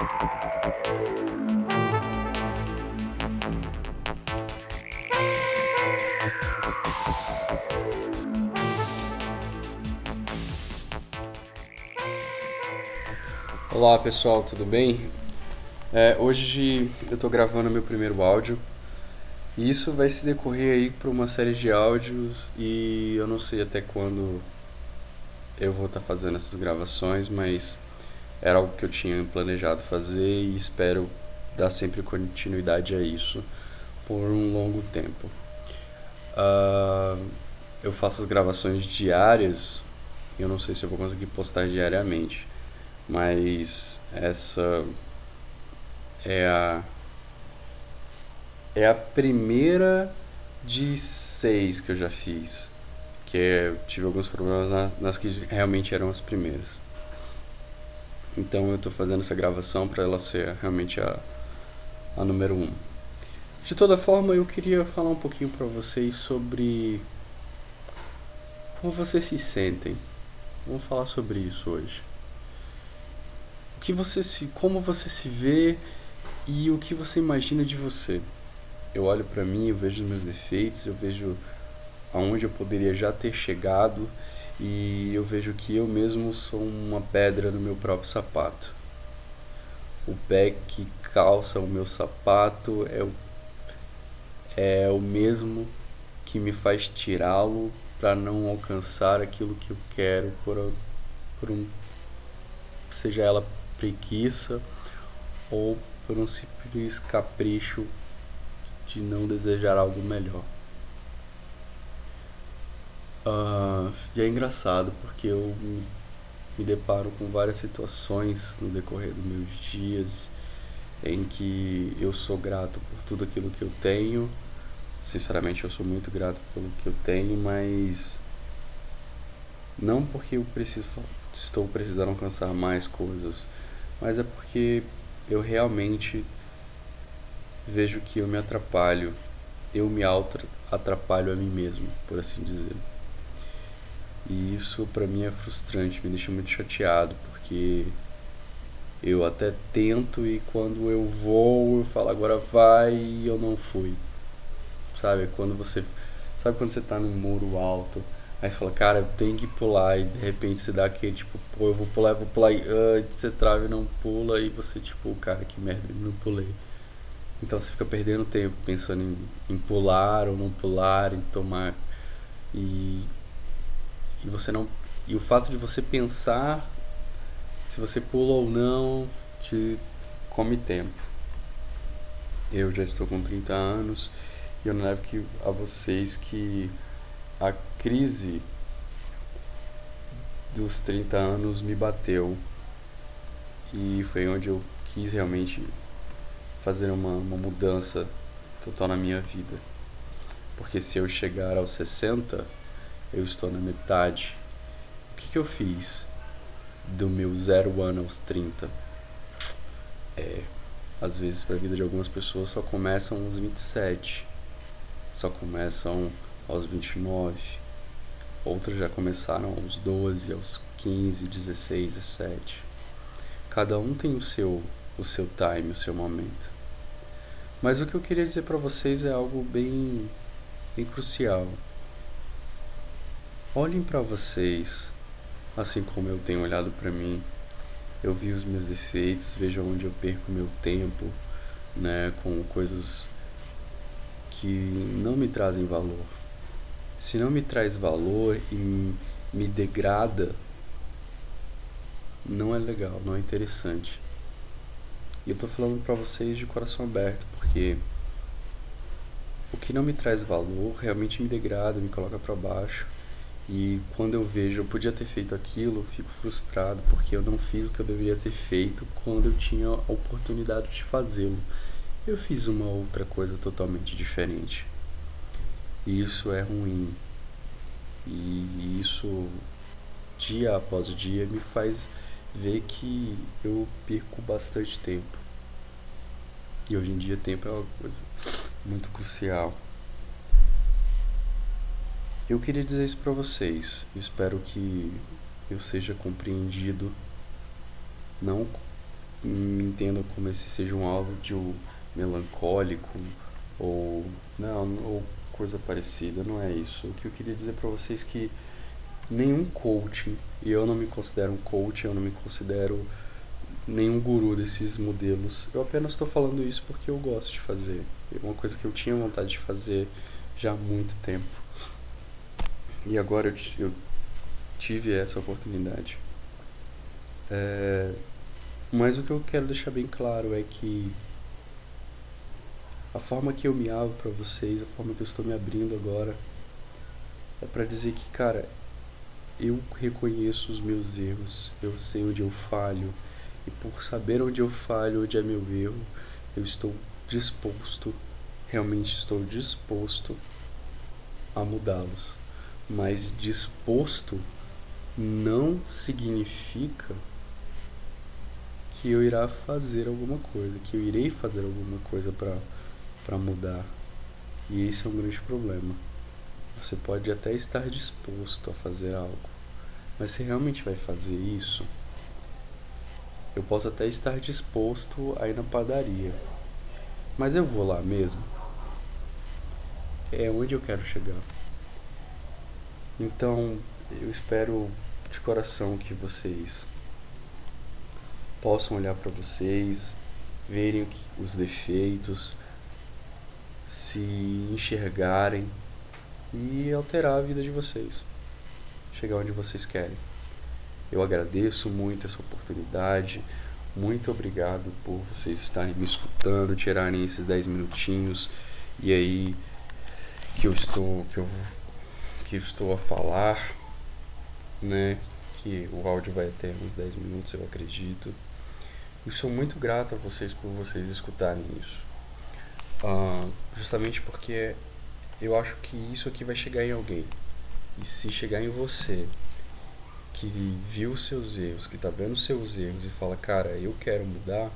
Olá pessoal, tudo bem? É, hoje eu estou gravando meu primeiro áudio e isso vai se decorrer aí para uma série de áudios e eu não sei até quando eu vou estar tá fazendo essas gravações, mas era algo que eu tinha planejado fazer e espero dar sempre continuidade a isso por um longo tempo. Uh, eu faço as gravações diárias, eu não sei se eu vou conseguir postar diariamente mas essa é a é a primeira de seis que eu já fiz que é, tive alguns problemas na, nas que realmente eram as primeiras então eu estou fazendo essa gravação para ela ser realmente a, a número um. De toda forma eu queria falar um pouquinho para vocês sobre como vocês se sentem. Vamos falar sobre isso hoje. O que você se, como você se vê e o que você imagina de você. Eu olho para mim, eu vejo meus defeitos, eu vejo aonde eu poderia já ter chegado e eu vejo que eu mesmo sou uma pedra no meu próprio sapato. O pé que calça o meu sapato é o, é o mesmo que me faz tirá-lo para não alcançar aquilo que eu quero por, por um seja ela preguiça ou por um simples capricho de não desejar algo melhor. Uh, e é engraçado porque eu me, me deparo com várias situações no decorrer dos meus dias em que eu sou grato por tudo aquilo que eu tenho. Sinceramente, eu sou muito grato pelo que eu tenho, mas não porque eu preciso estou precisando alcançar mais coisas, mas é porque eu realmente vejo que eu me atrapalho, eu me auto atrapalho a mim mesmo, por assim dizer. E isso para mim é frustrante, me deixa muito chateado, porque eu até tento e quando eu vou, eu falo agora vai e eu não fui. Sabe, quando você sabe quando você tá num muro alto Aí você fala, cara, eu tenho que pular, e de repente você dá aquele tipo, pô, eu vou pular, eu vou pular, e uh, você trava e não pula, e você, tipo, cara, que merda, eu não pulei. Então você fica perdendo tempo pensando em, em pular ou não pular, em tomar. E, e você não. E o fato de você pensar se você pula ou não te come tempo. Eu já estou com 30 anos e eu não levo que, a vocês que a crise dos 30 anos me bateu e foi onde eu quis realmente fazer uma, uma mudança total na minha vida. Porque se eu chegar aos 60, eu estou na metade. O que, que eu fiz do meu zero ano aos 30? É, às vezes para a vida de algumas pessoas só começam aos 27, só começam aos 29. Outras já começaram aos 12, aos 15, 16, 17. Cada um tem o seu o seu time, o seu momento. Mas o que eu queria dizer para vocês é algo bem bem crucial. Olhem para vocês, assim como eu tenho olhado para mim. Eu vi os meus defeitos, vejo onde eu perco meu tempo, né, com coisas que não me trazem valor se não me traz valor e me degrada, não é legal, não é interessante. E eu tô falando para vocês de coração aberto, porque o que não me traz valor realmente me degrada, me coloca para baixo. E quando eu vejo eu podia ter feito aquilo, eu fico frustrado porque eu não fiz o que eu deveria ter feito quando eu tinha a oportunidade de fazê-lo. Eu fiz uma outra coisa totalmente diferente. E isso é ruim. E isso, dia após dia, me faz ver que eu perco bastante tempo. E hoje em dia, tempo é uma coisa muito crucial. Eu queria dizer isso para vocês. Eu espero que eu seja compreendido não me entendam como esse seja um áudio melancólico ou não, ou coisa parecida, não é isso. O que eu queria dizer para vocês é que nenhum coaching, e eu não me considero um coach, eu não me considero nenhum guru desses modelos. Eu apenas estou falando isso porque eu gosto de fazer. É uma coisa que eu tinha vontade de fazer já há muito tempo. E agora eu, eu tive essa oportunidade. É, mas o que eu quero deixar bem claro é que a forma que eu me abro para vocês, a forma que eu estou me abrindo agora, é para dizer que, cara, eu reconheço os meus erros, eu sei onde eu falho, e por saber onde eu falho, onde é meu erro, eu estou disposto, realmente estou disposto a mudá-los. Mas disposto não significa que eu irá fazer alguma coisa, que eu irei fazer alguma coisa para mudar. E esse é um grande problema. Você pode até estar disposto a fazer algo, mas você realmente vai fazer isso? Eu posso até estar disposto a ir na padaria, mas eu vou lá mesmo? É onde eu quero chegar. Então, eu espero de coração que vocês possam olhar para vocês, verem os defeitos, se enxergarem e alterar a vida de vocês, chegar onde vocês querem. Eu agradeço muito essa oportunidade. Muito obrigado por vocês estarem me escutando, tirarem esses 10 minutinhos e aí que eu estou que eu que eu estou a falar, né? Que o áudio vai ter uns 10 minutos, eu acredito. E sou muito grato a vocês por vocês escutarem isso. Uh, justamente porque eu acho que isso aqui vai chegar em alguém. E se chegar em você, que viu seus erros, que tá vendo seus erros e fala, cara, eu quero mudar,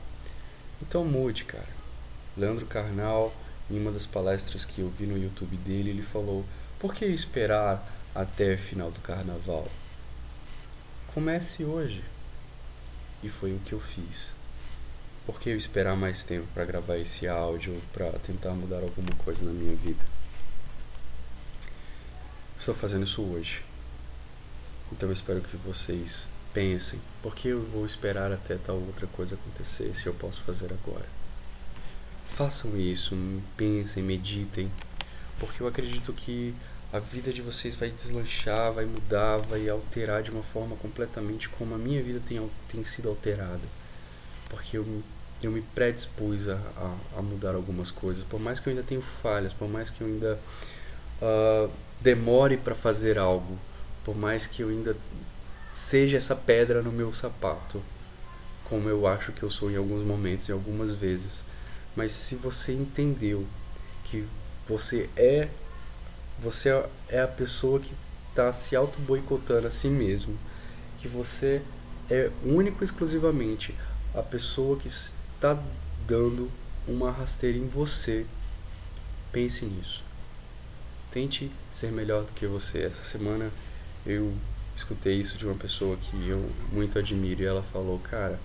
então mude, cara. Leandro Carnal, em uma das palestras que eu vi no YouTube dele, ele falou: por que esperar até o final do carnaval? Comece hoje. E foi o que eu fiz. Por que eu esperar mais tempo para gravar esse áudio, para tentar mudar alguma coisa na minha vida? Estou fazendo isso hoje. Então eu espero que vocês pensem, por que eu vou esperar até tal outra coisa acontecer se eu posso fazer agora? Façam isso, pensem, meditem, porque eu acredito que a vida de vocês vai deslanchar, vai mudar, vai alterar de uma forma completamente como a minha vida tem, tem sido alterada. Porque eu, eu me predispus a, a, a mudar algumas coisas, por mais que eu ainda tenha falhas, por mais que eu ainda uh, demore para fazer algo, por mais que eu ainda seja essa pedra no meu sapato, como eu acho que eu sou em alguns momentos e algumas vezes. Mas se você entendeu que você é você é a pessoa que está se auto boicotando a si mesmo, que você é único e exclusivamente a pessoa que está dando uma rasteira em você. Pense nisso. Tente ser melhor do que você. Essa semana eu escutei isso de uma pessoa que eu muito admiro e ela falou, cara,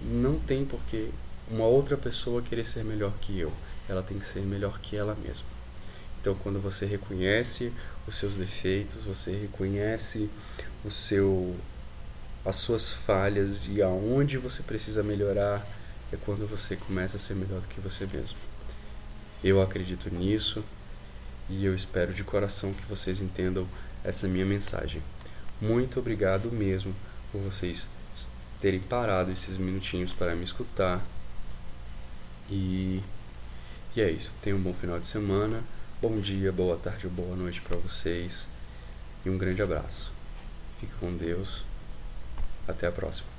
não tem porque uma outra pessoa querer ser melhor que eu. Ela tem que ser melhor que ela mesma. Então, quando você reconhece os seus defeitos, você reconhece o seu as suas falhas e aonde você precisa melhorar, é quando você começa a ser melhor do que você mesmo. Eu acredito nisso e eu espero de coração que vocês entendam essa minha mensagem. Muito obrigado mesmo por vocês terem parado esses minutinhos para me escutar. E, e é isso. Tenham um bom final de semana. Bom dia, boa tarde ou boa noite para vocês. E um grande abraço. Fique com Deus. Até a próxima.